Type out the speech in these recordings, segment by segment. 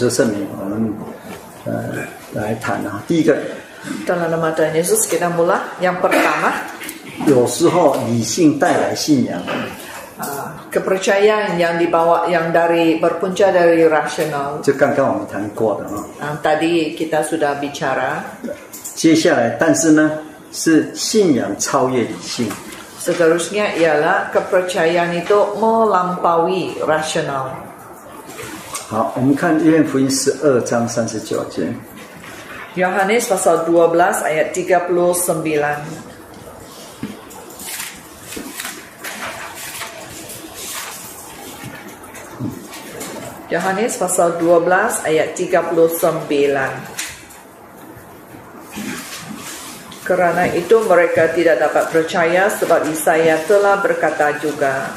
是圣名，我们呃来谈啊。第一个， Dalam nama Tuhan Yesus kita mula. Yang pertama, 有时候理性带来信仰， uh, kepercayaan yang dibawa yang dari berpunca dari rasional. 就刚刚我们谈过的啊。 Uh, tadi kita sudah bicara. 接下来，但是呢，是信仰超越理性。 Seterusnya ialah kepercayaan itu melampaui rasional. 好，我们看约翰福音十二章三十九节。 Yohanes pasal 12 ayat 39. Yohanes pasal 12 ayat 39. Kerana itu mereka tidak dapat percaya sebab Isaiah telah berkata juga.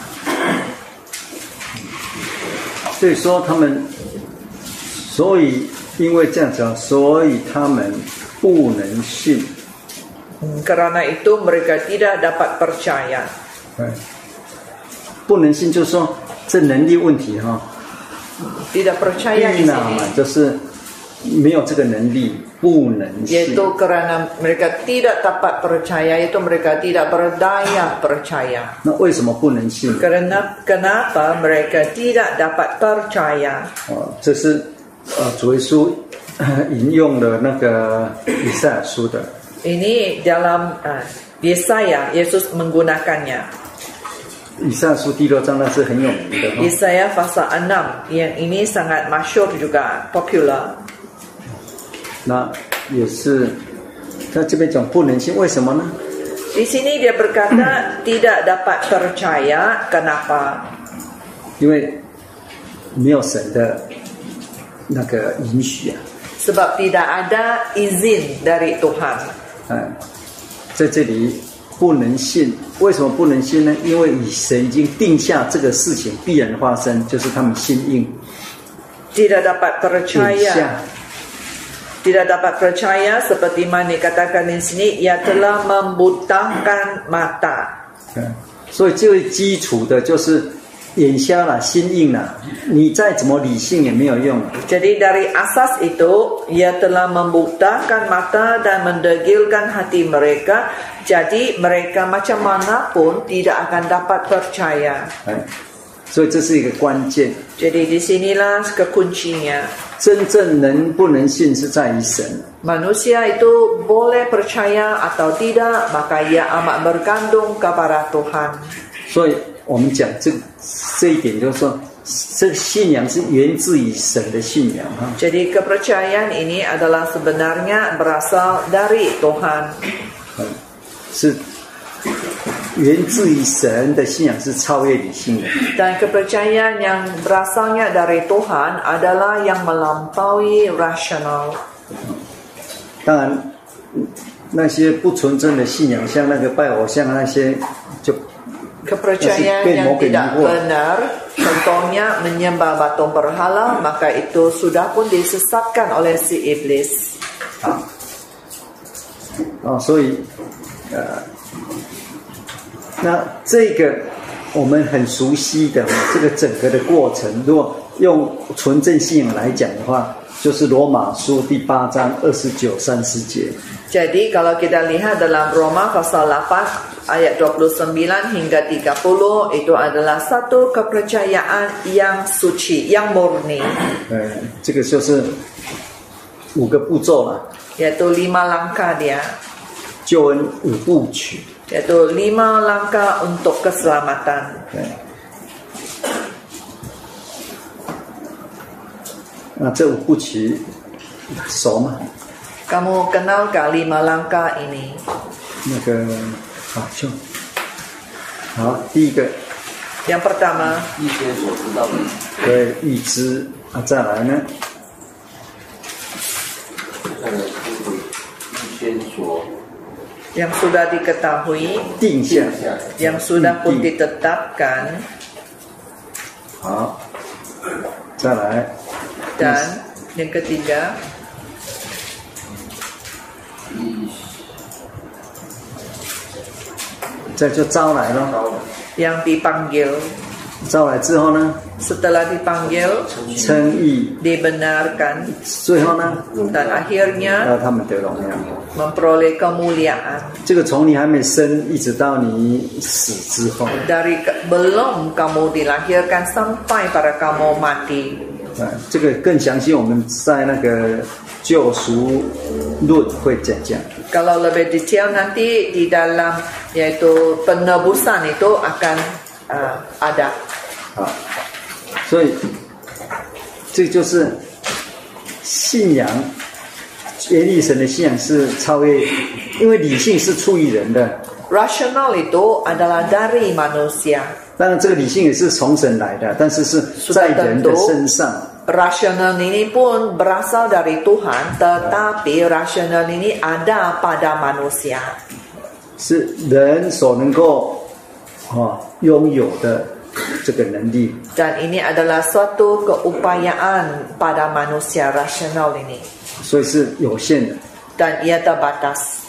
所以说他们，所以因为这样子啊，所以他们不能信。Hmm, Kerana itu mereka tidak dapat percaya. 不能信，就是说这能力问题哈。Tidak percaya di sini. 嘛，就是没有这个能力。Yaitu kerana mereka tidak dapat percaya, itu mereka tidak berdaya percaya. 那为什么不能信？ Kerana kenapa mereka tidak dapat percaya? 哦，这是呃主耶稣呃引用的那个以赛亚书的。 Ini dalam uh, Yesaya Yesus menggunakannya. 以赛亚书第六章那是很有名的哈。 Yesaya pasal 6 yang ini sangat masyur juga, popular. 那也是在这边讲不能信，为什么呢？Di sini dia berkata tidak dapat percaya. Kenapa? 因为没有神的那个允许啊。Sebab tidak ada izin dari Tuhan. 嗯，在这里不能信，为什么不能信呢？因为以神已经定下这个事情必然发生，就是他们心硬 Tidak dapat 眼 percaya. 下。 Tidak dapat percaya seperti mana dikatakan di sini ia telah membutakan mata. 嗯，所以最基础的就是眼瞎了，心硬了，你再怎么理性也没有用。 Jadi dari asas itu ia telah membutakan mata dan mendegilkan hati mereka. Jadi mereka macam mana pun tidak akan dapat percaya. 哎，所以这是一个关键。Jadi di sinilah kekuncinya. 真正能不能信是在于神。Manusia itu boleh percaya atau tidak, maka ia amat bergantung kepada Tuhan. 所以我们讲这这一点，就是说，这个信仰是源自于神的信仰哈。Jadi kepercayaan ini adalah sebenarnya berasal dari Tuhan. 嗯，是源自于神的信仰是超越理性的。 Dan kepercayaan yang berasalnya dari Tuhan adalah yang melampaui rasional. 当然，那些不纯正的信仰，像那个拜偶像那些，就 Kepercayaan Masih yang mau tidak kehidupan. benar, contohnya menyembah batu berhala, maka itu sudah pun disesatkan oleh si iblis. 啊，所以，呃， 那这个我们很熟悉的这个整个的过程，如果用纯正信仰来讲的话，就是罗马书第八章二十九、三十节。Jadi kalau kita lihat dalam Roma pasal 8 ayat 29 hingga 30 itu adalah satu kepercayaan yang suci, yang murni, 嗯，这个就是五个步骤了，yaitu lima langkah dia, 救恩五部曲。yaitu lima langkah untuk keselamatan. 对。那这五部曲熟吗？ Kamu kenalkah lima langkah ini? 那个好，就好。第一个， Yang pertama, 一些所知道的，对预知啊，再来呢，再来就是一些所 yang sudah diketahui, yang sudah pun ditetapkan. Dan yang ketiga, yang dipanggil 招来之后呢，Setelah dipanggil, 称义，dibenarkan 最后呢，dan akhirnya 让他们得荣耀。memperoleh kemuliaan. 这个从你还没生，一直到你死之后，Dari belum kamu dilahirkan sampai pada kamu mati. 啊，这个更详细，我们在那个救赎论会讲讲。Kalau lebih detail nanti di dalam yaitu penebusan itu akan uh, ada. 啊，所以这就是信仰，耶利神的信仰是超越，因为理性是出于人的，Rasional itu adalah dari manusia. 当然这个理性也是从神来的，但是是在人的身上。Rasional ini pun berasal dari Tuhan, tetapi rasional ini ada pada manusia. 是人所能够啊拥有的这个能力，Dan ini adalah suatu keupayaan pada manusia rasional ini. 所以是有限的，Dan ia terbatas.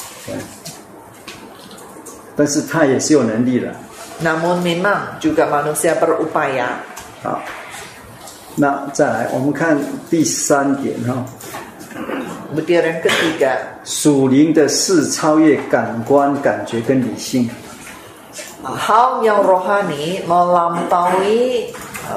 但是他也是有能力的。Namun memang juga manusia berupaya. 好，那再来我们看第三点哈，Butir yang ketiga, 属灵的事超越感官、感觉跟理性。hal yang rohani melampaui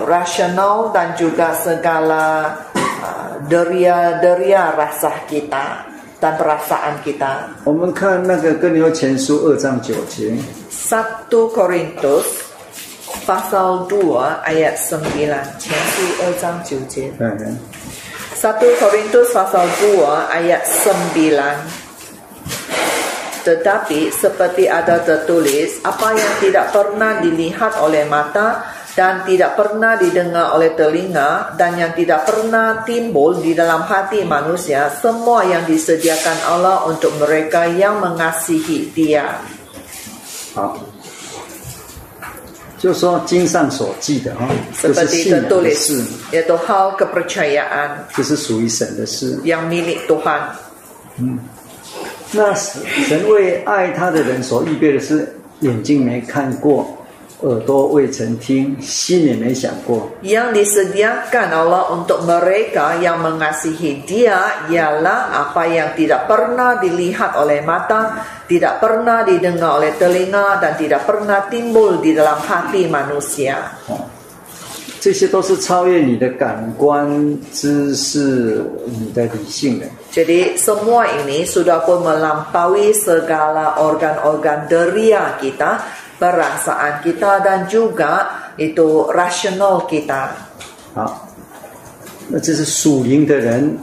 rasional dan juga segala uh, deria-deria rasa kita dan perasaan kita. 我们看那个哥林多前书二章九节， 1 Korintus pasal 2 ayat 9. 前书2章9节。嗯， 1 Korintus pasal 2 ayat 9 Tetapi seperti ada tertulis Apa yang tidak pernah dilihat oleh mata Dan tidak pernah didengar oleh telinga Dan yang tidak pernah timbul di dalam hati manusia Semua yang disediakan Allah untuk mereka yang mengasihi dia 好，就说经上所记的哈，就是 Seperti 信仰的 tertulis 事， Yaitu hal kepercayaan 这是属于神的事。 yang milik Tuhan 那神神为爱他的人所预备的是眼睛没看过，耳朵未曾听，心也没想过。 yang disediakan Allah untuk mereka yang mengasihi Dia ialah apa yang tidak pernah dilihat oleh mata, tidak pernah didengar oleh telinga dan tidak pernah timbul di dalam hati manusia. 这些都是超越你的感官、知识、你的理性的。 Jadi semua ini sudah pun melampaui segala organ-organ deria kita, perasaan kita dan juga itu rasional kita. 好，那这是属灵的人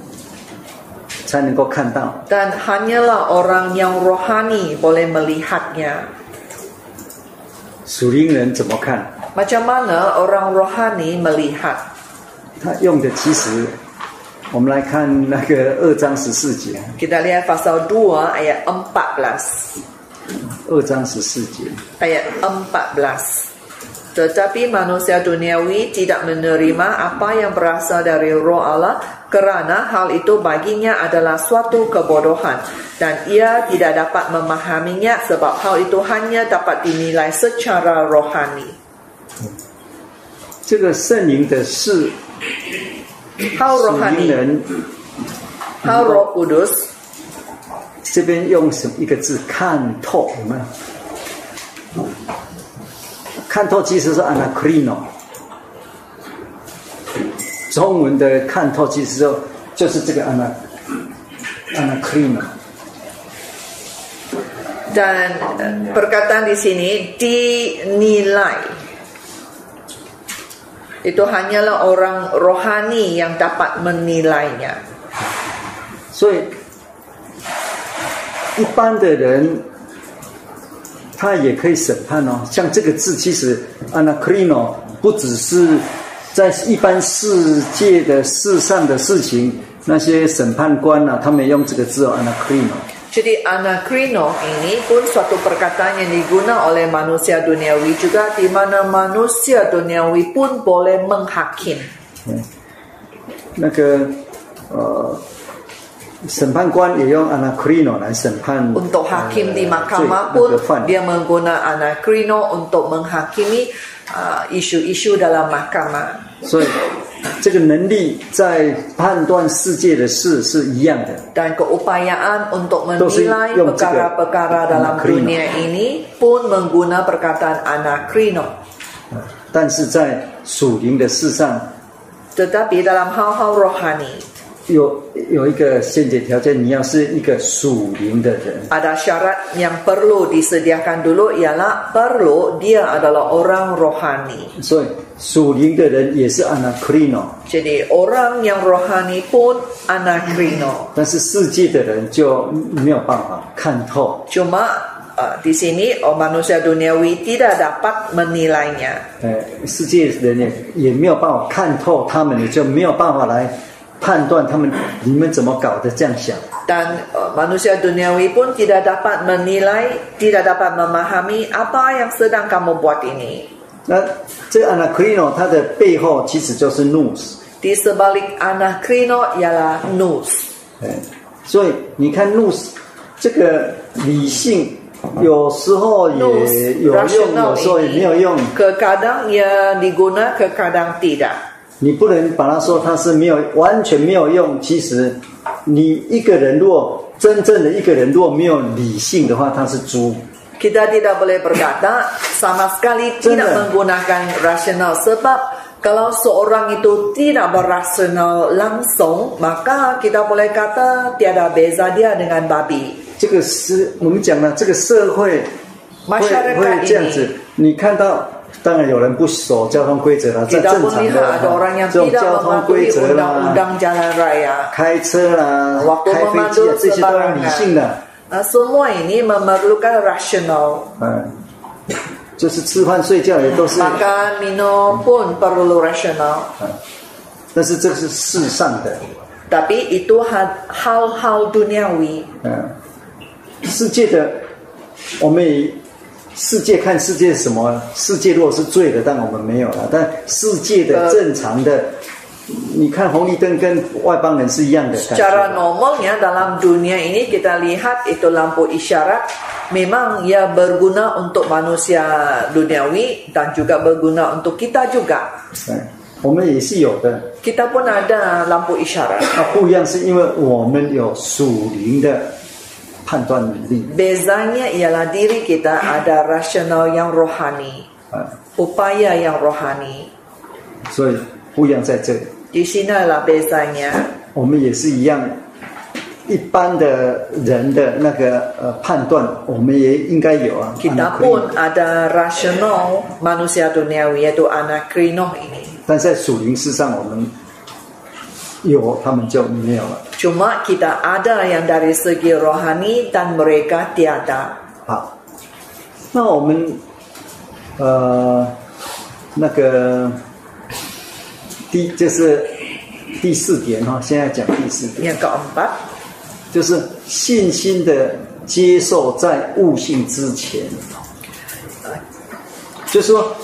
才能够看到。 Dan hanyalah orang yang rohani boleh melihatnya. 属灵人怎么看？ Macam mana orang rohani melihat? 他用的其实，我们来看那个二章十四节， Kita lihat pasal 2 ayat 14. 二章十四节， Ayat 14. Tetapi manusia duniawi tidak menerima apa yang berasal dari roh Allah kerana hal itu baginya adalah suatu kebodohan dan ia tidak dapat memahaminya sebab hal itu hanya dapat dinilai secara rohani. 这个圣灵的事属灵人这边用什么一个字看透？有没有？看透其实是 anakrino，中文的看透其实就就是这个 ana anakrino。Dan eh, perkataan di sini dinilai. Itu hanyalah orang rohani yang dapat menilainya. 所以一般的人，他也可以审判哦。像这个字，其实 anakrino 不只是在一般世界的世上的事情，那些审判官啊，他们用这个字哦，anakrino。Jadi anakrino ini pun suatu perkataan yang diguna oleh manusia duniawi juga di mana manusia duniawi pun boleh menghakim. 嗯，那个呃， 审判官也用 anakrino 来审判。 Untuk hakim di 呃 mahkamah 罪那 pun 个犯 dia mengguna anakrino untuk menghakimi uh, isu-isu dalam mahkamah. 所以 这个能力在判断世界的事是一样的。Dan keupayaan untuk menilai perkara-perkara dalam dunia ini pun mengguna perkataan anakrino. 但是在属灵的事上，Tetapi dalam hal-hal rohani 有有一个先决条件，你要是一个属灵的人。ada syarat yang perlu disediakan dulu ialah perlu dia adalah orang rohani. 所以属灵的人也是 anakrino，Jadi orang yang rohani pun anakrino. 但是世界的人就没有办法看透。Cuma uh, di sini oh, manusia duniawi tidak dapat menilainya. 呃，世界人也也没有办法看透他们，也就没有办法来判断他们你们怎么搞的这样想。Dan uh, manusia duniawi pun tidak dapat menilai, tidak dapat memahami apa yang sedang kamu buat ini. 那这个 anakrino 它的背后其实就是 nous。Di sebalik anakrino ialah nous. 哎，所以你看 nous 这个理性有时候也有用有时候也没有用。Kadang ia diguna, kadang tidak. 你不能把它说它是没有完全没有用。其实你一个人若真正的一个人若没有理性的话，他是猪。Kita tidak boleh berkata sama sekali tidak menggunakan rasional sebab kalau seorang itu tidak berasional langsung maka kita boleh kata tiada beza dia dengan babi. 这个是我们讲了，这个社会会 Masyarakat 会这样子。你看到，当然有人不守交通规则了，这正常的这种交通规则啦.开车啦，开飞机啊，这些都要理性的。Nah, semua ini memerlukan rasional. 嗯，就是吃饭睡觉也都是，Makan, minum pun perlu rasional. 但是这是世上的，Tapi itu ha- hal-hal duniawi. 嗯，世界的，我们也世界看世界什么？世界如果是醉的，但我们没有了。但世界的正常的，你看红绿灯跟外邦人是一样的 Secara。normalnya dalam dunia ini kita lihat itu lampu isyarat memang ia berguna untuk manusia duniawi dan juga berguna untuk kita juga. 嗯，我们也是有的。Kita pun ada lampu isyarat. 那不一样是因为我们有属灵的判断能力。 Bezanya ialah diri kita ada rasional yang rohani, 啊， upaya yang rohani. 所以不一样在这里。 Di sinilah bezanya. 我们也是一样，一般的人的那个呃判断，我们也应该有啊。 Kita Anakrino pun ada rasional manusia duniawi yaitu anakrino ini. 但在属灵事上，我们有，他们就没有了。 Cuma kita ada yang dari segi rohani dan mereka tiada. 好，那我们呃那个第就是第四点哈，现在讲第四点，Yang keempat, 就是信心的接受在悟性之前，就是说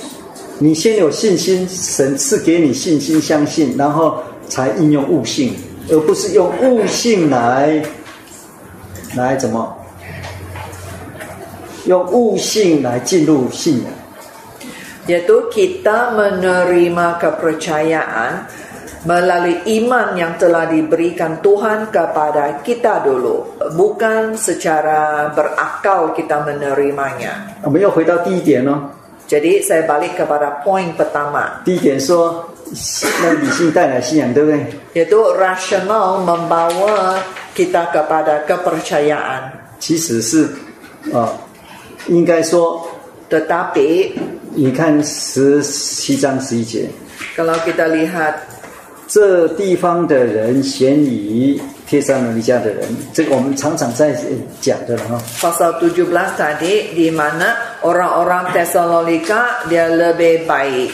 你先有信心，神赐给你信心，相信，然后才应用悟性，而不是用悟性来来怎么用悟性来进入信仰。yaitu kita menerima kepercayaan melalui iman yang telah diberikan Tuhan kepada kita dulu, bukan secara berakal kita menerimanya. 我们又回到第一点哦，Jadi saya balik kepada poin pertama, 第一点说，那理性带来信仰，对不对？yaitu rasional membawa kita kepada kepercayaan. 其实是啊、应该说，Tetapi 你看十七章十一节，kalau kita lihat 这地方的人咸于帖撒罗尼迦的人，这个我们常常在讲的了哈。pasal 17 tadi di mana orang-orang Tesalonika dia lebih baik.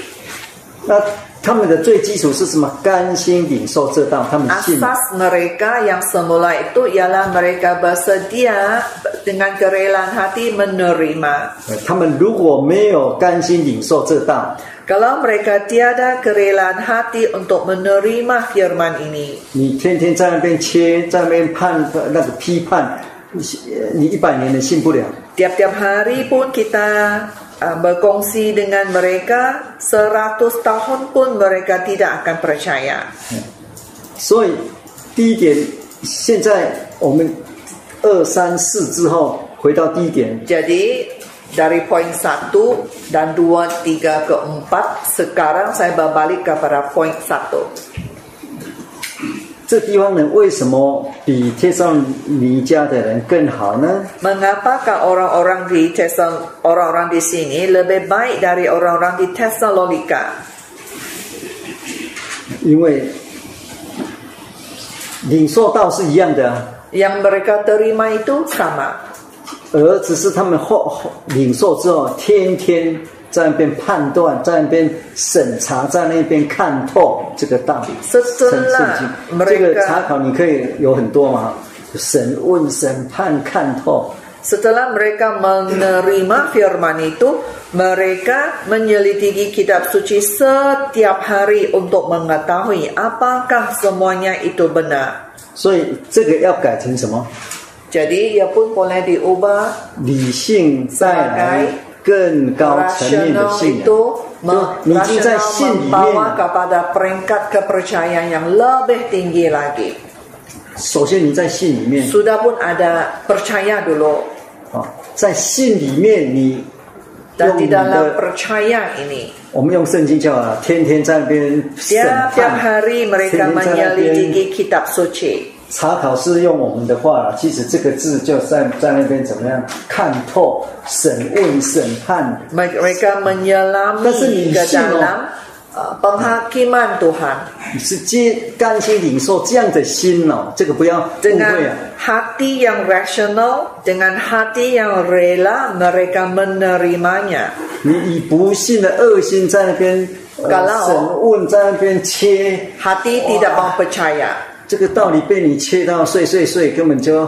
那他们的最基础是什么？甘心领受这道，他们信。Asas mereka yang semula itu ialah mereka bersedia dengan kerelaan hati menerima. 呃他们如果没有甘心领受这道，Kalau mereka tiada kerelaan hati untuk menerima firman ini, 你天天在那边切，在那边判那个批判，你你一百年的信不了。tiap-tiap hari pun kita uh, berkongsi dengan mereka, seratus tahun pun mereka tidak akan percaya. 所以第一点，现在我们二三四之后回到第一点， Jadi dari poin satu dan dua, tiga ke empat, sekarang saya berbalik kepada poin satu. 这地方人为什么比帖撒罗尼迦的人更好呢？Mengapakah orang-orang di Tesal orang-orang di sini lebih baik dari orang-orang di Tesalonika? 因为领受道是一样的啊，Yang mereka terima itu sama. 而只是他们后后领受之后，天天在那边判断，在那边审查，在那边看透这个道理。圣经这个查考你可以有很多嘛，审问、审判、看透。setelah mereka menerima firman itu, mereka menyelidiki kitab suci setiap hari untuk mengetahui apakah semuanya itu benar. 所以这个要改成什么？Jadi ia pun boleh diubah 理性带来更高层面的 rasional 信仰。 itu 就 me- 你已经在 rasional 信里 membawa 面， kepada peringkat kepercayaan yang lebih tinggi lagi. 首先你在信里面 Sudah pun ada percaya dulu 啊，在信里面你 dan 用 di 你 dalam 的， percaya ini 我们用圣经叫啊，天天在那边审 tiap-tiap 判， hari mereka 天天在那边 menyelidiki kitab suci. 查考是用我们的话了，其实这个字就在在那边怎么样看透、审问、审判。但是你信哦，帮他去曼读哈。你是接甘心领受这样的心哦，这个不要误会啊。Hati yang rational dengan hati yang rela mereka menerimanya。你以不信的恶心在那边审问，在那边切。Hati tidak mau percaya。这个道理被你切到碎碎碎，根本就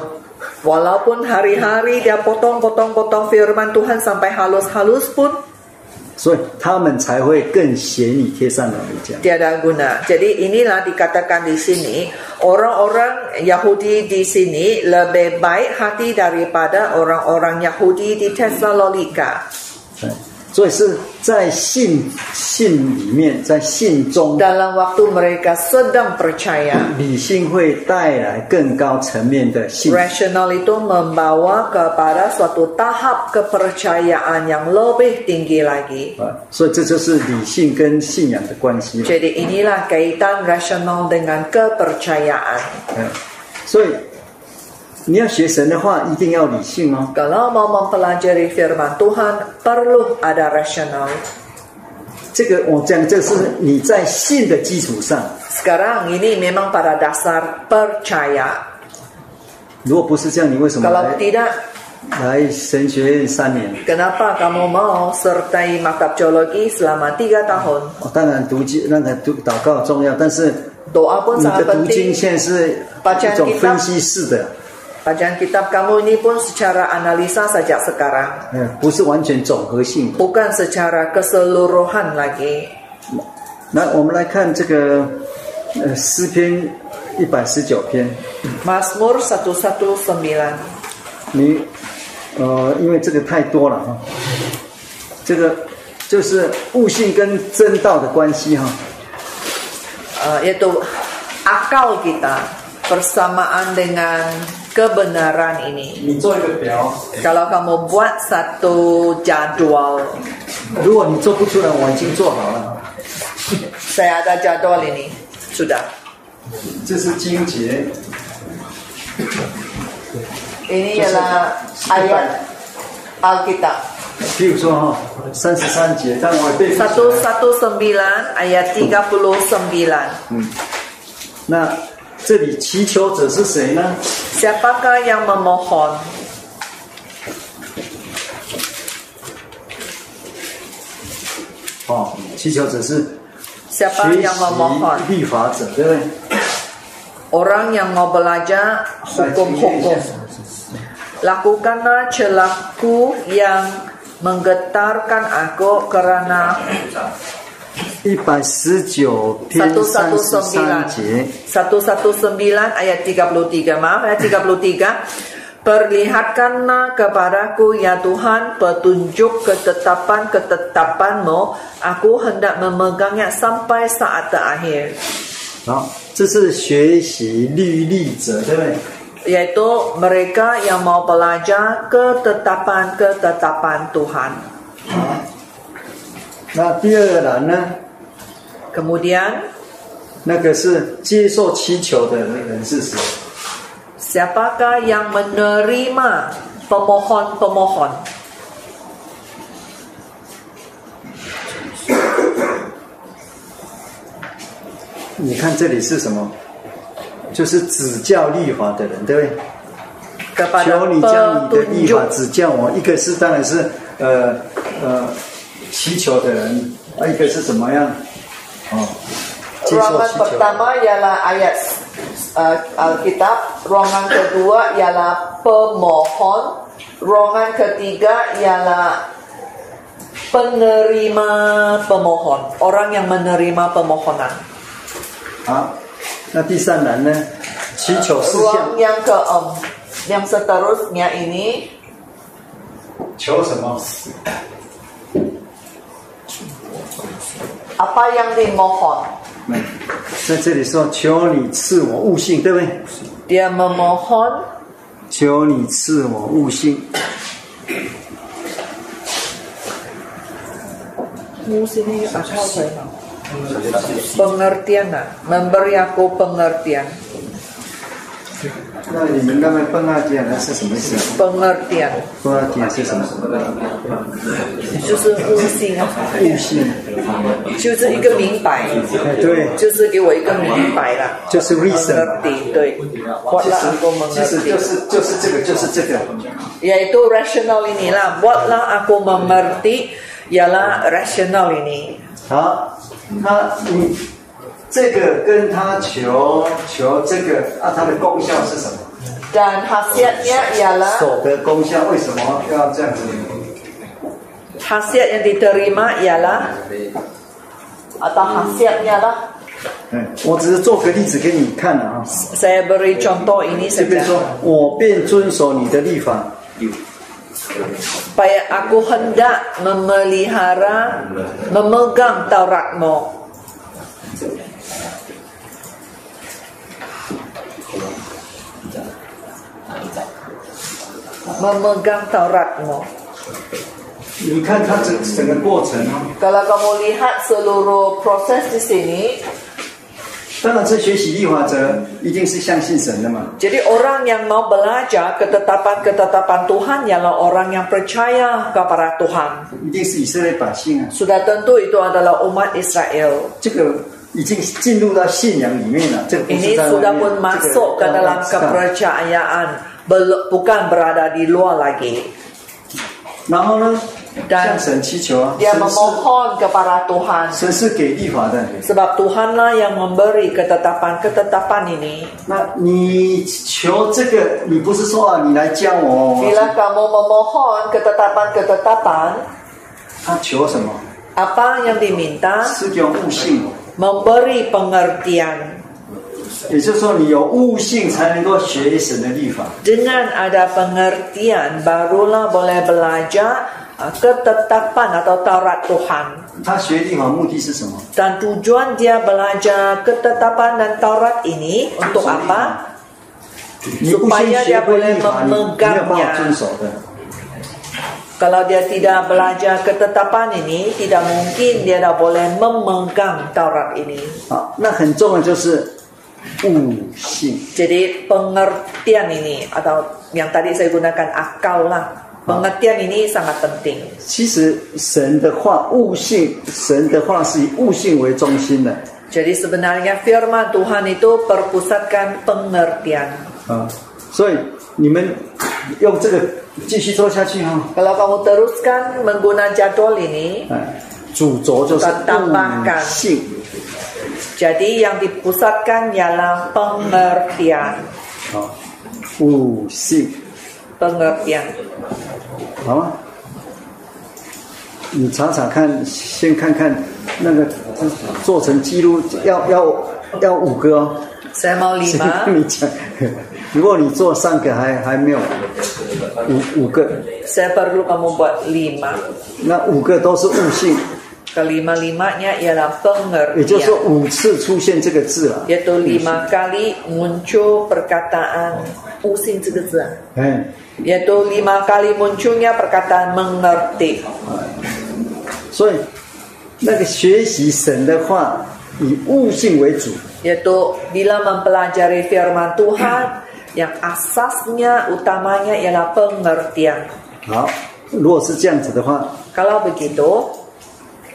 Walaupun hari-hari dia potong-potong-potong firman Tuhan sampai halus-halus pun 所以他们才会更嫌你贴上了你讲。 tiada guna. Jadi inilah dikatakan di sini orang-orang Yahudi di sini lebih baik hati daripada orang-orang Yahudi di Tesalonika. 对所以是 在信信里面，在信中，Dalam waktu mereka sedang percaya, 理性会带来更高层面的信。Rational itu membawa kepada suatu tahap kepercayaan yang lebih tinggi lagi. 啊，所以这就是理性跟信仰的关系。Jadi inilah kaitan rasional dengan kepercayaan. 嗯，所以你要学神的话，一定要理性哦。Kalau mau mempelajari firman Tuhan, perlu ada rasional. 这个我讲，这是你在信的基础上，Sekarang ini memang pada dasar percaya. 如果不是这样，你为什么 Kalau tidak, 来神学院三年？kenapa kamu mau sertai maktab teologi selama tiga tahun? 哦，当然读经那个读祷告重要，但是 Doa pun 你的读经.现在是一种分析式的，Bacaan kitab kamu ini pun secara analisa sejak sekarang. 嗯，不是完全总合性的。Bukan secara keseluruhan lagi. 那我们来看这个呃诗篇一百十九篇，Mazmur 119. 你呃，因为这个太多了哈，这个就是悟性跟真道的关系哈。Uh, yaitu akal kita bersamaan dengan kebenaran ini. 你做一个表， Kalau kamu buat satu jadwal, 如果你做不出来，我已经做好了。 saya ada jadwal ini, sudah. 这是经节， Ini ialah ayat Alkitab. 譬如说哈，三十三节，但我背不起来 119 ayat 39. 那 这里祈求者是谁呢？ Siapakah yang memohon? 哦，祈求者是 Siapa 学 yang memohon? 习律法者，对不对？ Orang yang mau belajar 再经验一 hukum-hukum. 下 lakukanlah celaku yang menggetarkan aku kerana 一百十九篇三十三节， 119 ayat 33 maaf ayat 33 Perlihatkanlah kepadaku ya Tuhan petunjuk ketetapan-ketetapanmu Aku hendak memegangnya sampai saat terakhir 好，这是学习律例者，对不对？ Yaitu mereka yang mau belajar ketetapan-ketetapan Tuhan 那第二个呢？Kemudian，那个是接受祈求的那人是谁？Siapa yang menerima pemohon-pemohon？你看这里是什么？就是指教立法的人，对不对？求你教你的立法指教我。一个是，当然是呃呃。祈求的人，啊，一个是怎么样？哦，接受 Ruangan 祈求。 pertama ialah ayat uh, Alkitab, ruangan kedua ialah pemohon, ruangan ketiga ialah penerima pemohon, orang yang menerima pemohonan. 好，那第三栏呢？祈求事 Ruang 项， yang keem, yang seterusnya ini 求什么？ Apa yang dimohon. 嗯，在这里说求你赐我悟性，对不对？Dia memohon 求你赐我悟性。sini akal saya. Pengertian, nah. memberi aku pengertian. 那你们刚才笨二点呢是什么意思？Pengertian 笨二点是什么？就是悟性啊，悟性。就是一个明白，哎，对，就是给我一个明白了，就是 reason。mengerti, 对，其 buatlah aku 实就是就是这个就是这个。yaitu rasional inilah, buatlah aku mengerti, ialah rasional ini. 好，那你这个跟他求求这个啊，它的功效是什么？Dan khasiatnya ialah 手的功效为什么要这样子？khasiat yang diterima ialah atau khasiatnya lah. 嗯，我只是做个例子给你看啊。Saya beri contoh ini 这边 saja 说，我便遵守你的律法，supaya aku hendak memelihara, memegang Tauratmu. Memegang Tauratmu. 你看它整整个过程啊。 Kalau kamu lihat seluruh proses di sini, 当然，这学习律法者一定是相信神的嘛。 jadi orang yang mau belajar ketetapan-ketetapan Tuhan ialah orang yang percaya kepada Tuhan. 一定是以色列百姓啊， Sudah tentu itu adalah umat Israel. 这个已经进入到信仰里面了。这个不是 Ini 在外 sudah 面 pun masuk ke 这个 dalam 要知道 kepercayaan, bel- bukan berada di luar lagi. Dan dia memohon kepada Tuhan. Sebab Tuhanlah yang memberi ketetapan-ketetapan ini. Nah, Bila kamu memohon ketetapan-ketetapan, apa yang diminta? Memberi pengertian. 也就是说，你有悟性才能够学神的律法。Dengan ada pengertian, barulah boleh belajar uh, ketetapan atau Taurat Tuhan. 他学律法目的是什么？Dan tujuan dia belajar ketetapan dan Taurat ini untuk apa? Supaya dia boleh memegangnya.。Kalau dia tidak belajar ketetapan ini, tidak mungkin dia dah boleh memegang Taurat ini. 好，那很重要就是悟性。Jadi pengertian ini atau yang tadi saya gunakan akal lah. Pengertian ini sangat penting. 其实神的话，悟性，神的话是以悟性为中心的 Jadi sebenarnya firman Tuhan itu perpusatkan pengertian. 啊，所以你们用这个继续做下去哈、Kalau kamu teruskan menggunakan jadwal ini, 哎，主轴就是悟性。Jadi yang dipusatkan ialah pengertian. 啊，悟性。pengertian. 好吗？你查查看，先看看那个做成记录，要要要五个哦。Saya mau lima. 跟你讲，如果你做三个还还没有五五个，Saya perlu kamu buat lima. 那五个都是悟性，Kelima-limanya ialah 也就是说 pengertian. 五次出现这个字了。 Iaitu lima kali muncul perkataan pusing 这个字啊. 哎， Iaitu lima kali munculnya perkataan mengerti. 所以那个学习神的话，以悟性为主。 Iaitu bila mempelajari firman Tuhan yang asasnya utamanya ialah pengertian. 好，如果是这样子的话， Kalau begitu,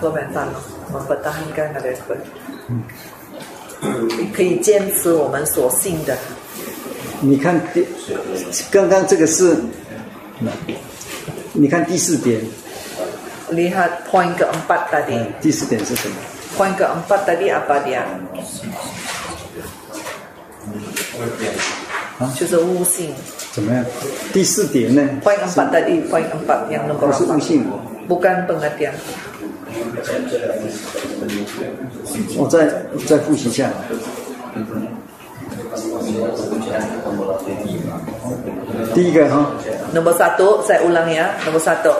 komentar mempertahankan respect. 可以坚持我们所信的。你看第，刚刚这个是，你看第四点，Lihat poin keempat a 第四点是什么？Poin keempat a di apa dia? 就是悟性。怎么样？第四点呢？Poin keempat tadi, poin keempat yang nomor。不是悟性。bukan pengertian. 我再再复习一下。第一个哈， Nomor satu, saya ulang ya. Nomor satu,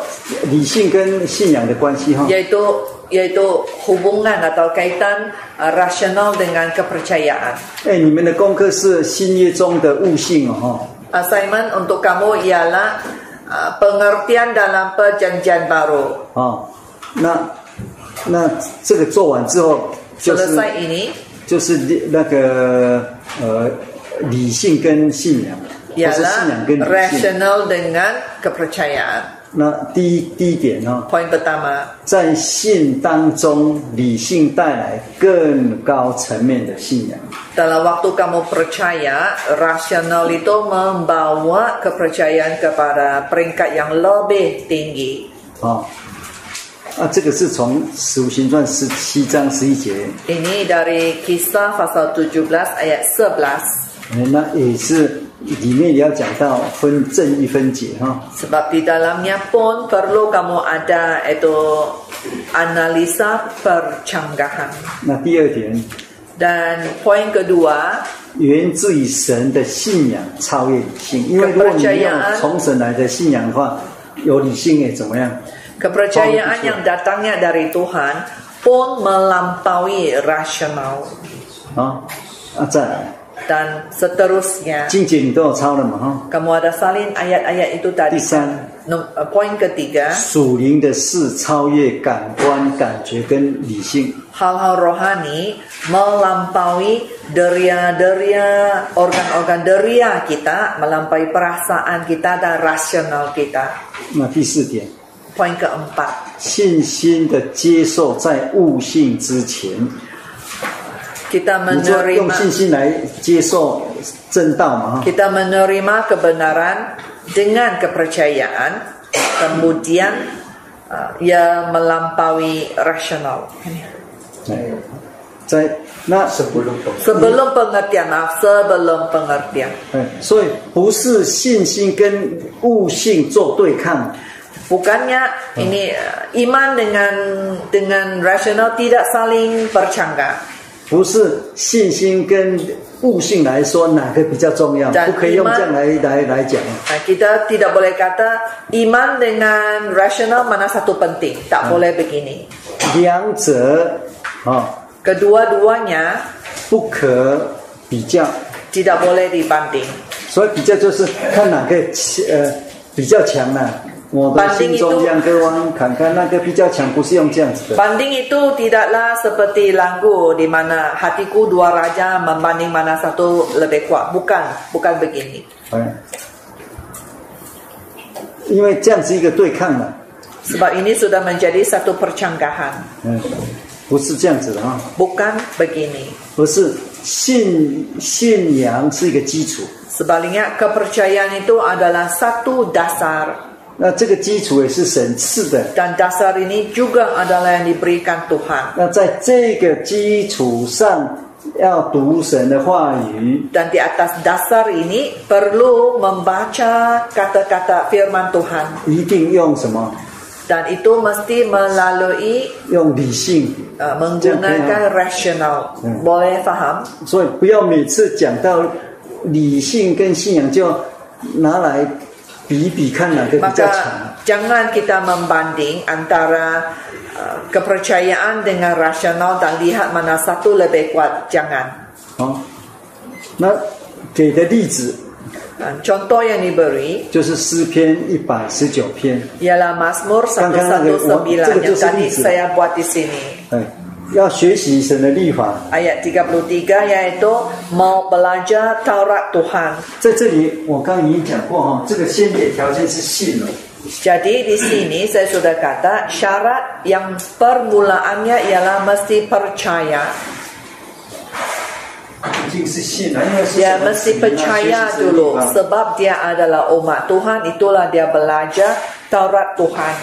理性跟信仰的关系哈。 yaitu yaitu hubungan atau kaitan uh, rasional dengan kepercayaan. 哎，你们的功课是新约中的悟性哦 Assignment untuk kamu ialah uh, pengertian dalam perjanjian baru. 哈。哦，那 那这个做完之后，就是就是那个呃理性跟信仰，不是信仰跟理性。Rational dengan kepercayaan. 那第一第一点哈，Poin pertama, 在信当中，理性带来更高层面的信仰。dalam waktu kamu percaya, rasional itu membawa kepercayaan kepada peringkat yang lebih tinggi. 啊、啊，这个是从《使徒行传》十七章十一节，Ini dari kisah pasal 17 ayat 11. 嗯那也是里面也要讲到分正一分解哈、Sebab di dalamnya pun perlu kamu ada itu analisa percanggahan. 那第二点，Dan poin kedua, 源自于神的信仰超越理性，因为如果你没有从神来的信仰的话，有理性也怎么样？kepercayaan yang datangnya dari Tuhan pun melampaui rasional 啊啊，再来， dan seterusnya. 经节你都有抄了嘛哈？ Kamu ada salin ayat-ayat itu tadi. Tisan. Nom- eh, Poin ketiga, 属灵的事超越感官、感觉跟理性。 hal-hal rohani melampaui deria-deria organ-organ deria kita, melampaui perasaan kita dan rasional kita. 那第四点， Poin keempat, 信心的接受在悟性之前，kita 你就用信心来接受正道嘛哈。kita menerima kebenaran dengan kepercayaan, kemudian uh, ia melampaui rasional. 哎在那 sebelum Sebelum pengertian, maaf, sebelum pengertian. 哎，所以不是信心跟悟性做对抗，Bukannya ini uh, iman dengan dengan rasional tidak saling bercanggah. 不是信心跟悟性来说哪个比较重要， Dan 不可以用 iman- 这样来来来讲。 Nah, kita tidak boleh kata iman dengan rasional mana satu penting. Tak boleh begini. 两者啊、 Kedua-duanya 不可比较。 tidak boleh dibanding. 所以比较就是看哪个呃比较强啦、我 的心中两个弯，看看那个比较强，不是用这样子的。 Banding itu tidaklah seperti lagu di mana hatiku dua raja membanding mana satu lebih kuat. Bukan, bukan begini. 哎， 因为这样子一个对抗嘛。 Sebab ini sudah menjadi satu percanggahan. 嗯，不是这样子的啊， Bukan begini. 不是信信仰是一个基础， Sebaliknya kepercayaan itu adalah satu dasar 那这个基础也是神赐的。dan dasar ini juga adalah yang diberikan Tuhan. 那在这个基础上，要读神的话语，Dan di atas dasar ini perlu membaca kata-kata firman Tuhan 一定用什么？dan itu mesti melalui 用理性。uh, menggunakan rasional. Hmm. Boleh faham? 所以不要每次讲到理性跟信仰，就拿来。Maka jangan kita membanding antara uh, kepercayaan dengan rasional dan lihat mana satu lebih kuat. Jangan. Oh. Nah, uh, contoh yang diberi ialah Mazmur 119 yang tadi saya buat di sini. Eh. 要学习神的律法。 Ayat 33 yaitu mau belajar Taurat Tuhan. 在这里，我刚刚已经讲过哈，这个先决条件是信了。 Jadi di sini saya sudah kata syarat yang permulaannya ialah mesti percaya. Dia mesti percaya dulu sebab dia adalah umat Tuhan. Itulah dia belajar Taurat Tuhan.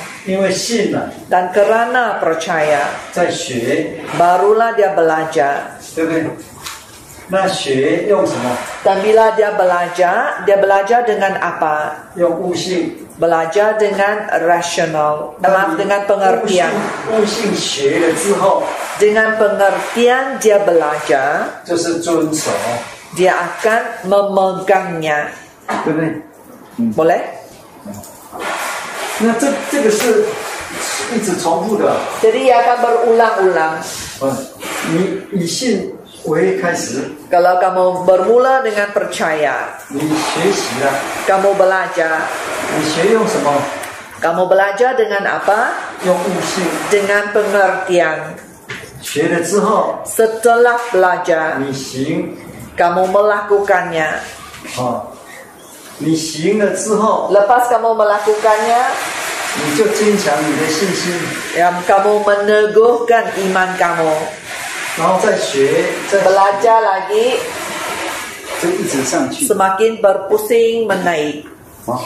Dan kerana percaya barulah dia belajar. Dan bila dia belajar, dia belajar dengan apa? belajar dengan rasional dalam dengan pengertian 悟性学了之后， dengan pengertian dia belajar 就是遵守， dia akan memegangnya 对不对？ boleh 那这这个是一直重复的。 jadi ia akan berulang-ulang 嗯，你以信为开始， Kalau kamu bermula dengan percaya, kamu belajar. Kamu belajar dengan apa? Dengan pengertian. Setelah belajar, kamu melakukannya. Lepas kamu melakukannya, ya, kamu meneguhkan iman kamu. 然后再学，再 belajar lagi 就一直上去。semakin berpusing menaik。啊，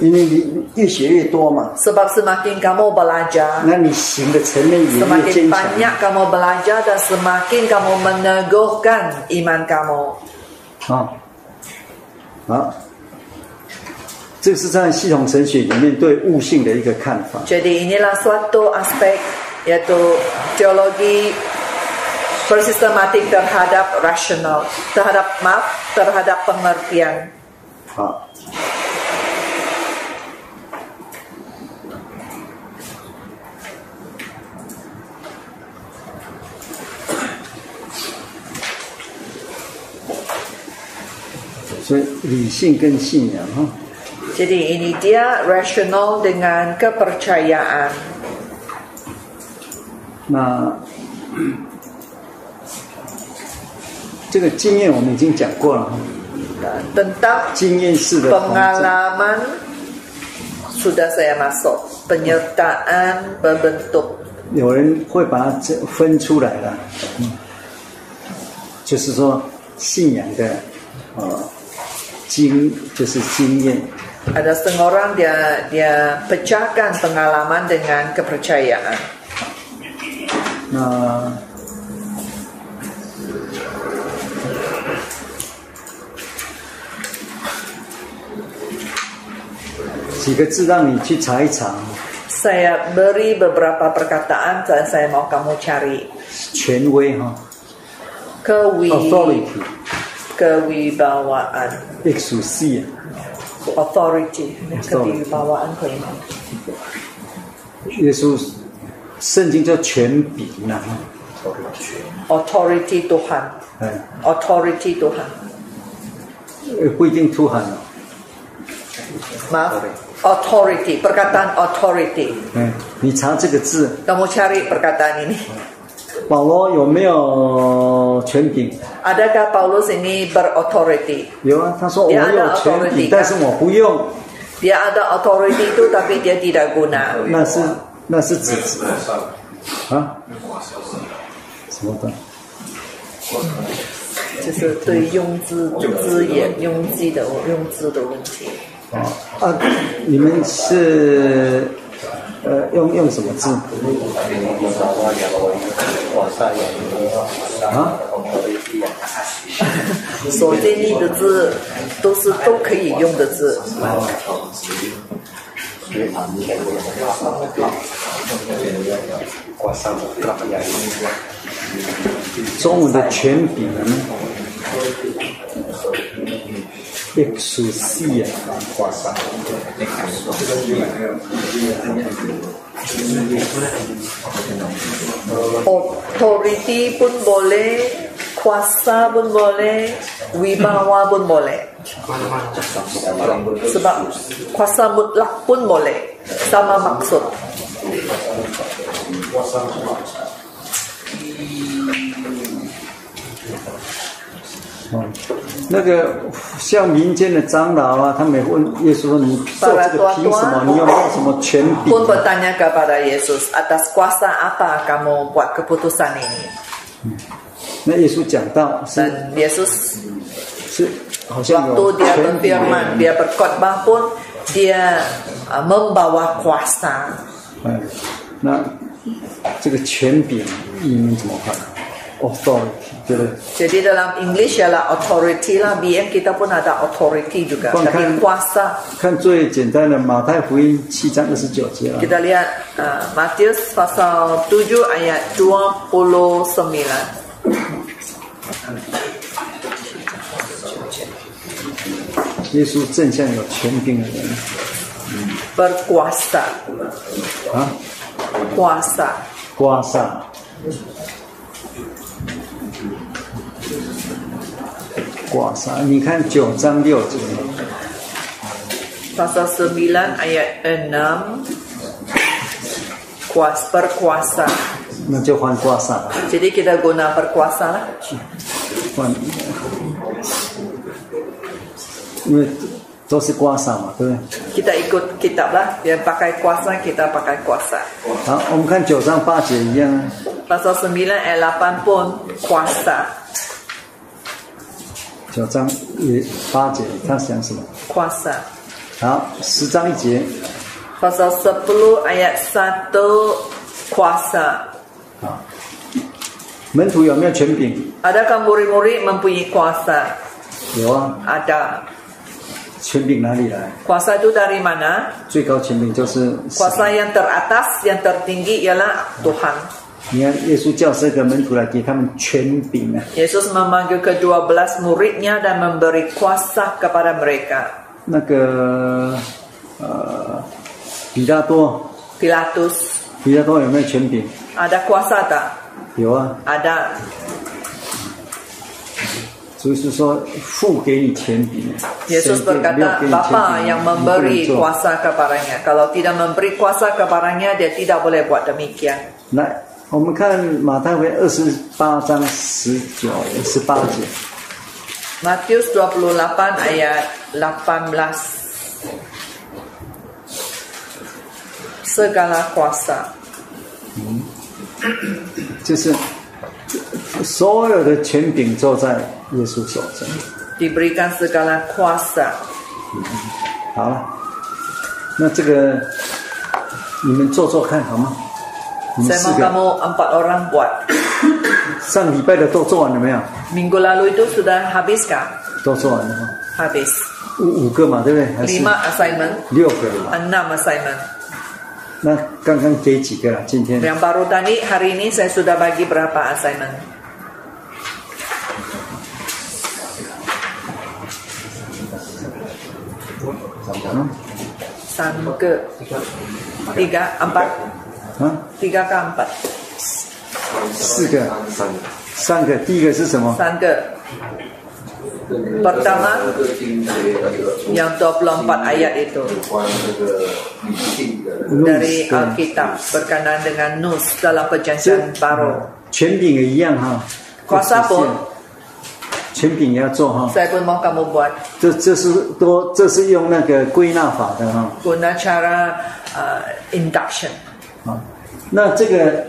因为你越学越多嘛。Sebab semakin kamu belajar，那你行的层面也越坚强。Semakin banyak kamu belajar dan semakin kamu meneguhkan iman kamu 啊，好，这是在系统神学里面对悟性的一个看法。jadi inilah suatu aspek yaitu teologi bersistematik terhadap rasional, terhadap maaf, terhadap pengertian. Jadi ini dia rasional dengan kepercayaan. Nah, 这个经验我们已经讲过了经验式的 pengalaman sudah saya masuk penyertaan berbentuk 有人会把它这分出来了，嗯，就是说信仰的呃经就是经验，ada setengah orang dia dia pecahkan pengalaman dengan kepercayaan 那几个字让你去查一查，saya beri beberapa perkataan dan saya mau kamu cari 权威哈 kewibawaan exousia，authority kewibawaan 可以吗？耶稣圣经叫权柄呐，authority Tuhan 哎，authority Tuhan 呃不一定 Tuhan authority perkataan authority 嗯，你查这个字，kamu cari perkataan ini 保罗有没有权柄？adakah Paulus ini berauthority 有啊，他说我有权柄，但是我不用。Dia ada authority itu tapi dia tidak guna. 那是那是指啊什么的？就是对用字字眼用字的用字的问题。啊啊！你们是呃用用什么字？啊？所建立的字都是都可以用的字。中文的权柄哦，authority pun boleh, kuasa pun boleh, wibawa pun boleh. Sebab kuasa mutlak pun boleh, sama maksud. 哦，那个像民间的长老啊，他们问耶稣说：“你做这个凭什么？你有没有什么权柄？” pun bertanya kepada Yesus atas kuasa apa kamu buat keputusan ini. 那耶稣讲到是 Dan Yesus 是好像 waktu dia berfirman, dia berkhotbah pun dia uh, membawa kuasa. 哎，那这个权柄英文怎么看 ？authority，对不对？ Jadi dalam English ialah authority lah. BM kita pun ada authority juga. Bukan, Tapi kan- kuasa. 看最简单的马太福音七章二十九节啊， Kita lihat uh, Matius pasal 7 ayat 29. 耶稣正像有权柄的人 Berkuasa. 啊， Kuasa. 刮 kuasa. Ini kan Pasal 9 ayat 6 kuas perkuasa. Nah, kuasa. Jadi kita guna perkuasa lah. Tosi kuasa mah. Kita ikut kitab lah, yang pakai kuasa kita pakai kuasa. Nah, om kan 9 8 pasal 9 ayat 8 pun kuasa. 九章一八节，他讲什么？Kuasa. 好，十章一节 Pasal 10 ayat 1 kuasa. 啊，门徒有没有权柄？Adakah murid-murid mempunyai kuasa? 有啊，Ada. 权柄哪里来？Kuasa itu dari mana? 最高权柄就是神 Kuasa yang teratas, yang tertinggi ialah Tuhan. 你看，耶稣叫这个门徒来给他们权柄啊。 Yesus memanggil ke-12 muridnya dan memberi kuasa kepada mereka. 那个呃，比拉多， Pilatus, 比拉多有没有权柄？ ada kuasa tak? 有啊， Ada. 就是说父给你权柄。 Yesus 谁给没有 berkata, 给你权 Bapa 柄 yang 你不能 memberi 做 kuasa kepadanya. Kalau tidak memberi kuasa kepadanya, dia tidak boleh buat demikian. 来， 我们看马太福音二十八章十九、十八节。Matius 28 ayat 18. Segala kuasa. 就是所有的权柄都在耶稣手中。Diberikan segala kuasa. 好了，那这个你们做做看好吗？你们 Saya 四 mau 个 kamu empat orang buat. 上礼拜的都做完了没有？ Minggu lalu itu sudah habiskah? 都做完了哈， Habis. 五五个嘛，对不对？还是 Lima assignment, 六个了吧？ enam assignment. 那刚刚给几个了？今天 Yang baru tadi hari ini saya sudah bagi berapa assignment? Sangke. Tiga, empat. 啊，Tiga ke empat? 四个，三个。第一个是什么？Sangke. Pertama, yang 24 ayat itu 关这个女性的 dari 对 Alkitab berkenaan dengan nus dalam perjanjian baru. 权柄也一样哈。Pun 限权权柄也要做哈。Saya pun mau kamu buat 这这是多，这是用那个归纳法的哈。guna cara uh, induction. 啊，那这个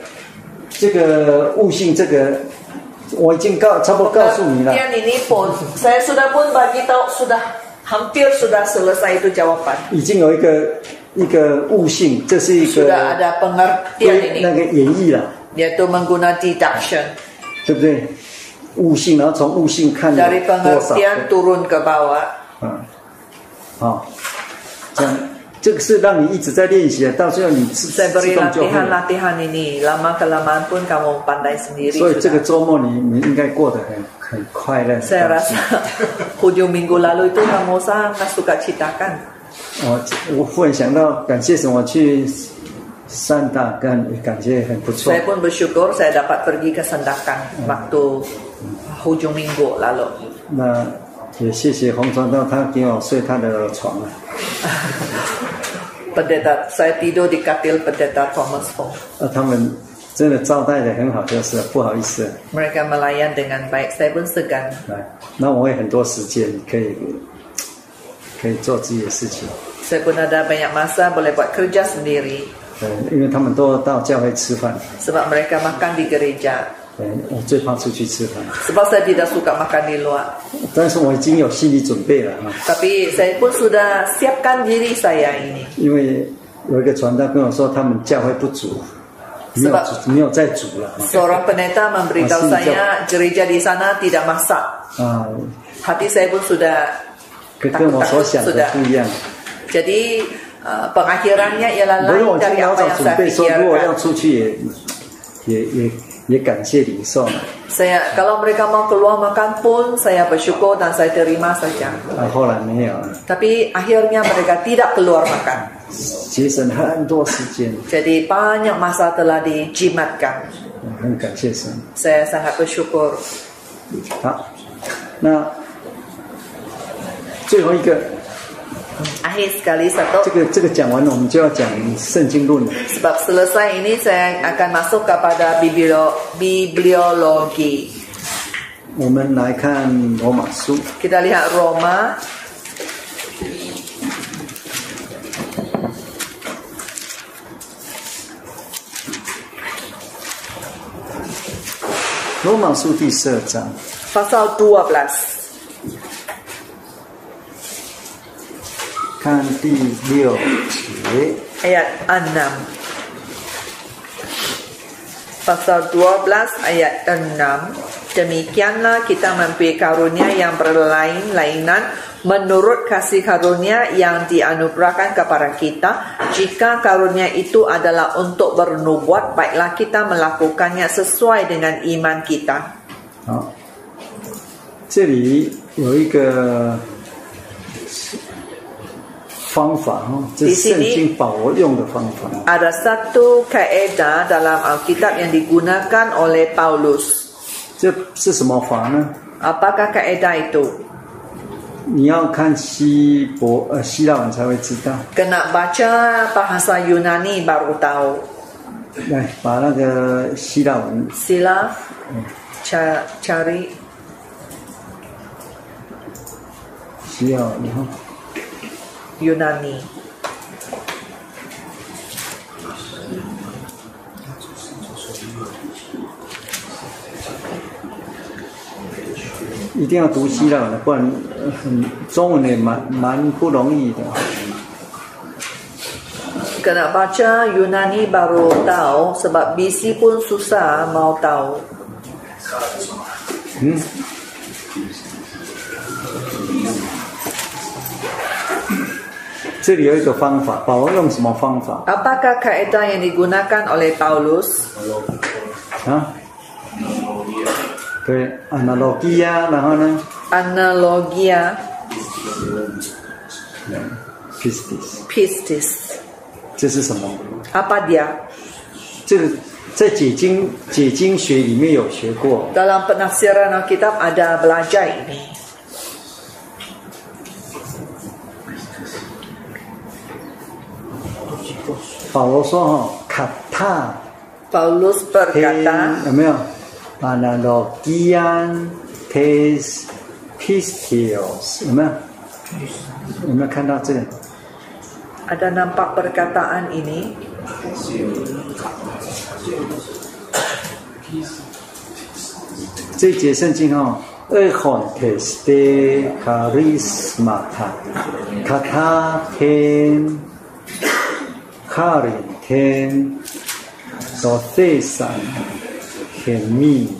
这个悟性，这个我已经告差不多告诉你了。Pengertian ini pun saya sudah pun bagi tahu sudah hampir sudah selesai itu jawaban. 已经有一个一个悟性，这是一个 Sudah ada pengertian 那 ini 个演绎了，yaitu mengguna deduction 对不对？悟性，然后从悟性看有 dari 多少个 pengertian turun ke bawah. 嗯，好，这样这个是让你一直在练习的，到最后你自自动就会。所以这个周末你你应该过得很很快乐。Saya rasa hujung minggu lalu itu kamu sangat suka citakan. 我我忽然想到，感谢神，我去三大干，感觉很不错 Saya。pun bersyukur saya dapat pergi ke Sandakan waktu hujung minggu lalu. 那也谢谢洪传道，他给我睡他的床啊。Pendeta saya tidur di katil pendeta Thomas Fong. 那他们真的招待的很好，就是了不好意思。 Mereka melayan dengan baik. Saya pun segan. 来，那我有很多时间可以可以做自己的事情。 Saya pun ada banyak masa boleh buat kerja sendiri 对，因为他们都到教会吃饭， sebab mereka makan di gereja. 对，我最怕出去吃饭。Sebab saya tidak suka makan di luar. 但是我已经有心理准备了啊，Tapi saya pun sudah siapkan diri saya ini. 因为有一个传道跟我说，他们教会不足，没有煮没有再煮了啊 Seorang pendeta memberitahu saya gereja di sana tidak masak. 啊，Hati saya pun sudah 跟跟我所想的不一样。Jadi uh, pengakhirannya ialah 不是我 lain 已经 dari 老 apa 早 yang saya 备说，如果要 pikirkan. 出去也也也也感谢领受嘛。 Saya kalau mereka mau keluar makan pun saya bersyukur dan saya terima saja. 啊，后来没有， Tapi akhirnya mereka tidak keluar makan. 节省很多时间， Jadi banyak masa telah dijimatkan. 很感谢神。 Saya sangat bersyukur. 好，那最后一个， Akhir sekali satu 这个这个讲完了，我们就要讲圣经论了。 sebab selesai ini saya akan masuk kepada biblio, bibliologi. 我们来看罗马书， Kita lihat Roma 罗马书第十二章， pasal 12. 看第六节。 ayat 6 Pasal 12 ayat 6 Demikianlah kita mempunyai karunia yang berlain-lainan menurut kasih karunia yang dianugerahkan kepada kita jika karunia itu adalah untuk bernubuat baiklah kita melakukannya sesuai dengan iman kita 好，这里有一个 方法哈，这是圣经保罗用的方法。ada satu kaedah dalam Alkitab yang digunakan oleh Paulus 这是什么法呢？apakah kaedah itu 你要看希伯呃希腊文才会知道。Kena baca bahasa Yunani baru tahu. 来，把那个希腊文 Sila ca- cari 希腊文哈，Yunani. 一定要读希腊的，不然中文也蛮蛮不容易的。Kena baca Yunani baru tahu sebab BC pun susah mau tahu. 嗯，这里有一个方法，保罗用什么方法 Apakah kaedah yang digunakan oleh Paulus? 啊？对，analogia，然后呢 Analogia ，pistis， pistis. 这是什么？ Apa dia? 这个在解经解经学里面有学过， Dalam penafsiran Alkitab ada belajar ini. 保罗说哈，卡塔 Paulus berkata, 有没有？analogia tes pistios 有没有？有没有看到这个？ Ada nampak perkataan ini? 这一节圣经哦，echon teste charismata kata ten karin ten dothesan hemi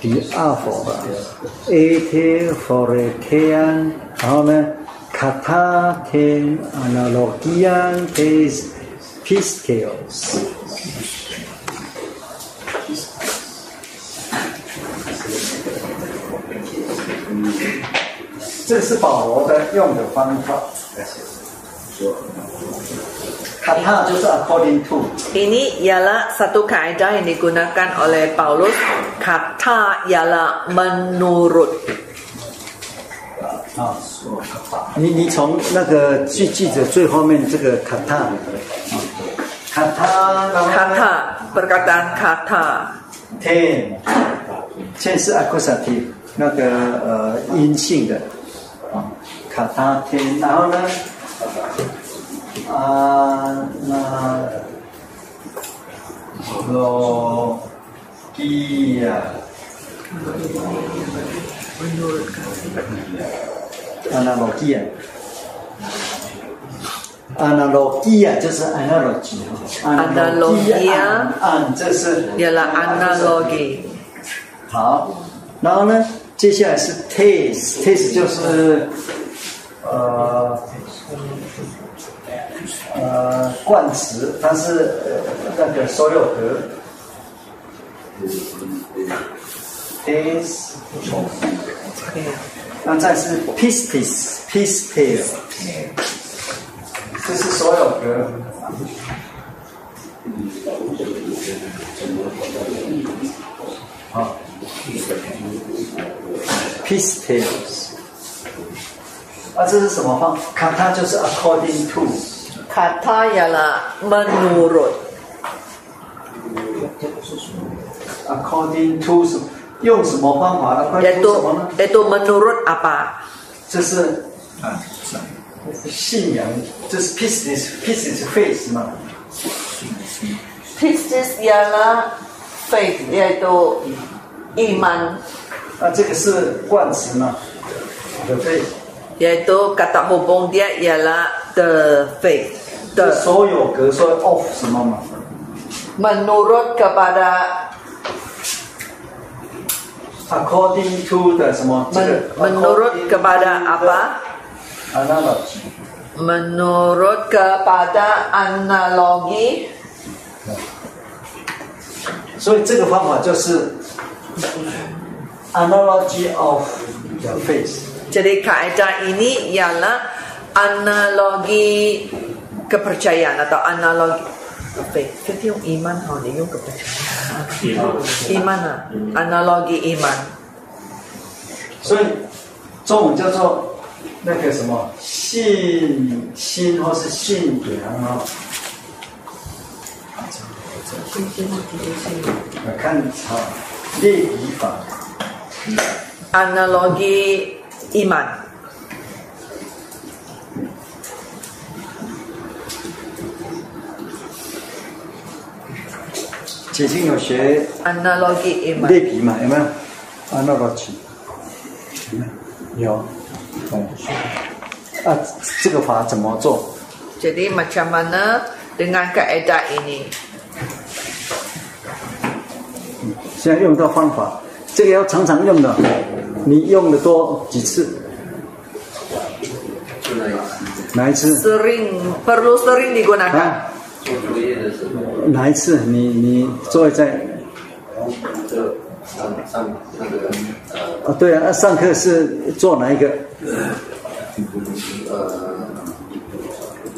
diaphora ete forekean，然后呢，kata ten analogian tes pisteos。这是保罗的用的方法。Ini ialah satu kaedah yang digunakan oleh Paulus. Kata ialah menurut. 啊，你你从那个记记着最后面这个 kata，卡塔 Kata, perkataan kata. ten ten 是 accusative 那个呃阴性的啊，卡塔 ten，然后呢 啊那罗基亚。analogia。analogia 就是 analogy。Analogia 按这是 analogi. 好，然后呢，接下来是 taste，taste 就是呃呃冠词，但是呃那个所有格。taste，那再是 pistis，pistil，这是所有格。好。pistils，啊，这是什么方？看它就是 according to，Kata ialah menurut. according to 是用什么方法呢 to Iaitu, 什么 menurut apa? 这是啊，信仰，这是 pistis，pistis faith 嘛。Pistis ialah faith, iaitu iman. 啊，这个是冠词嘛 faith。Iaitu kata hubung dia ialah the faith. 这 The 所有格说 of 什么嘛？ menurut kepada according to 的什么？这 men, 个 menurut according kepada to apa? the Analogy。 Menurut kepada analogi 所以这个方法就是 analogy of the faith。 Jadi kaedah ini ialah analogi kepercayaan atau analogi faith. Faith yung iman, oh, dia yung kepercayaan. Iman ah, analogi iman. 所以中文叫做那个什么信心或是信仰啊。我看好列比法， Analogi iman. 解经有学.列比嘛？有没有？analogy 有没有？有。嗯。啊，这个法怎么做？Jadi macam mana dengan kaedah ini? 现在用到方法，这个要常常用的，你用的多几次？哪一次？Sering perlu sering digunakan. 啊？做作业的时候，哪一次？你你坐在就上上那个呃啊？对啊，上课是做哪一个？呃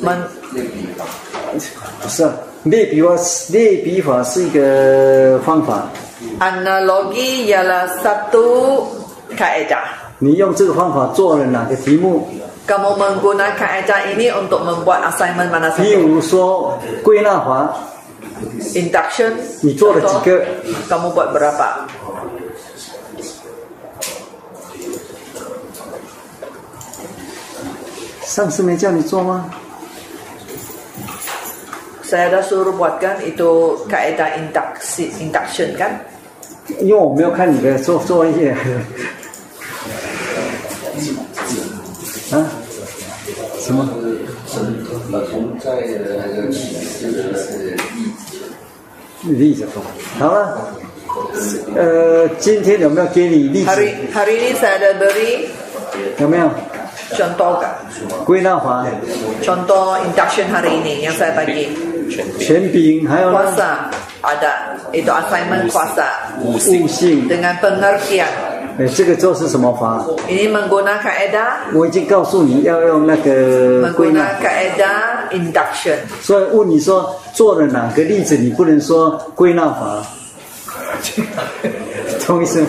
Men, 类比法，不是啊，列比法，列比法是一个方法。analogi ialah satu kaedah. 你用这个方法做了哪个题目？Kamu menggunakan kaedah ini untuk membuat assignment mana 譬 satu? 如说归纳法，Induction. 你做了几 contoh, 个？Kamu buat berapa? 上次没叫你做吗？Saya dah suruh buatkan itu kaedah induction, induction kan? 因为我没有看你的作作业。啊？什么？存在那个例子好了、呃，今天有没有给你例子？哈利利塞的德利有没有？全多个。归纳华。全多 induction 哈利尼，要塞巴吉。全饼还有。瓜萨，阿达，一道 assignment 瓜萨。五性。五性。dengan pengertian。哎，这个做是什么法？Ini menggunakan kaedah 我已经告诉你要用那个归纳 menggunakan。kaedah induction. 所以问你说做了哪个例子，你不能说归纳法，懂意思吗？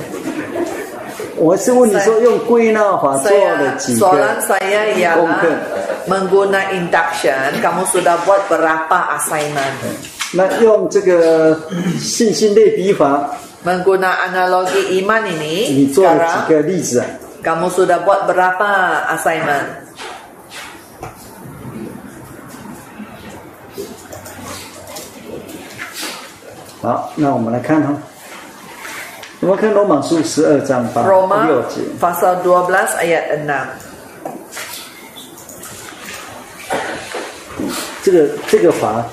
我是问你说用归纳法做了几个 soalan saya ialah Konkret. menggunakan induction kamu sudah buat berapa assignment? 那用这个信心类比法，Menggunakan analogi iman 你 ini 做了几 sekarang 个例子啊？ kamu sudah buat berapa assignment? 好，那我们来看哈、我们看罗马书十二章八 Roma 六节。 pasal 12 ayat 6. 这个这个法，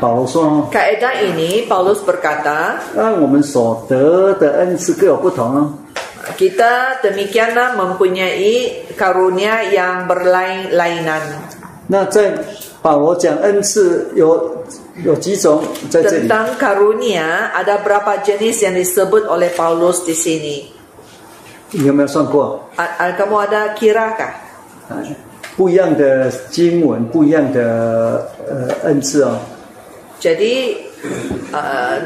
保罗说哦， Kaedah ini Paulus berkata, 按我们所得的恩赐各有不同哦。 kita demikianlah mempunyai karunia yang berlain-lainan. 那在保罗讲恩赐有有几种在这里？ Tentang karunia ada berapa jenis yang disebut oleh Paulus di sini? 你有没有算过？ A- a- kamu ada kirakah? 啊，不一样的经文，不一样的呃恩赐哦。 Jadi uh,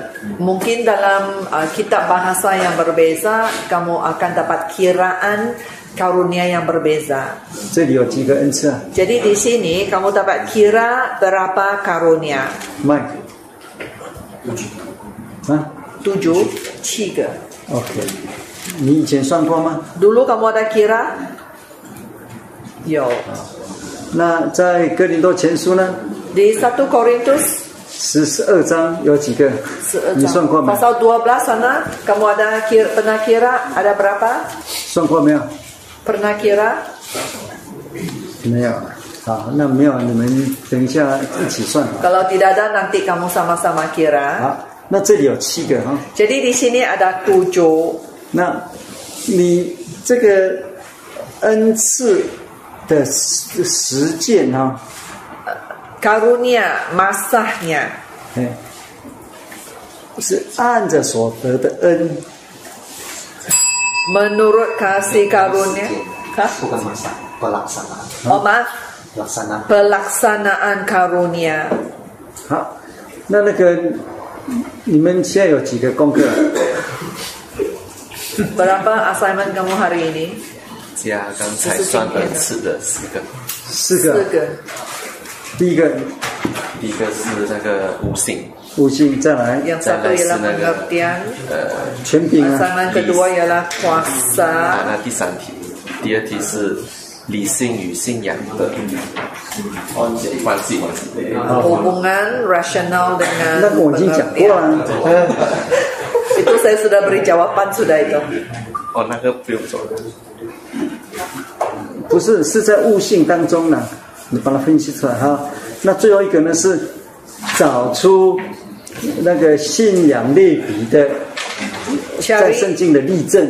mungkin dalam uh, kitab bahasa yang berbeza kamu akan dapat kiraan karunia yang berbeza. 这里有几个恩赐啊？ Jadi di sini kamu dapat kira berapa karunia? 麦啊 Tujuh, tiga. ，OK，你以前算过吗？ Dulu kamu ada kira? Yo. 那在哥林多前书呢？ Di 1 Korintus 十十二章有几个？你算过没？pasal 12 sana kamu ada kira, pernah kira ada berapa? 算过没有？Pernah kira? 没有。好，那没有，你们等一下一起算。Kalau tidak ada nanti kamu sama-sama kira. 好，那这里有七个哈。Jadi di sini ada tujuh. 那你这个恩赐的实实践哈，Karunia, masahnya. 哎，是按着所得的恩， Menurut kasih karunia. Hah? bukan masa pelaksanaan Oh maaf, pelaksanaan pelaksanaan karunia. 好，那那个你们现在有几个功课？ Berapa assignment kamu hari ini? 加刚才算恩赐的四个，四个。 Tiga. 第一个。第一个是那个悟性悟性再来。再来是那个点呃全品三万那第三题。第二题是理性与信仰的。嗯哦有关系吗那个我已经讲过了啊。哦那个不用说了。不是是在悟性当中呢你把它分析出来哈。那最后一个呢是找出那个信仰类比的，在圣经的例证。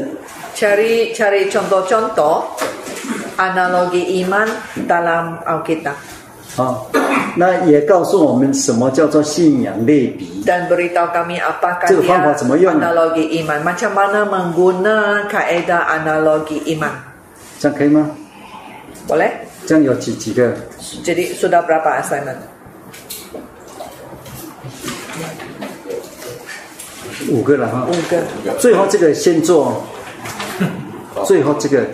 cari cari contoh-contoh analogi iman dalam Alkitab 啊，那也告诉我们什么叫做信仰类比。dan beritahu kami apakah 这个方法 dia 怎么用呢？analogi iman. Macam mana menggunakan kaedah analogi iman? 这样可以吗？Boleh? 这样有几几个？ Jadi sudah berapa assignment? 五个了哈。 Tiga. 最后这个先做，最后这个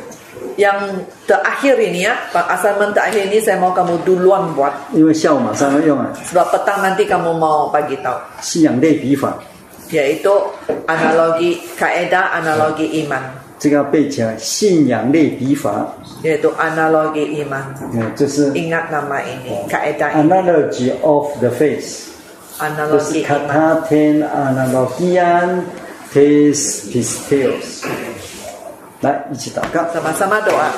Yang terakhir ini ya, Pak assignment terakhir ini saya mau kamu duluan buat. 因为下午马上要用啊， Sebab petang nanti kamu mau bagi tahu. 信仰类比法。 yaitu analogi kaidah analogi iman 这个要背起来，信仰类比法，yaitu analogi iman 嗯，就是 ingat nama ini kaidah ini analogy of the faith，就是 analogi iman kata ten analogian tes pisteos。来，一起祷告。sama-sama doa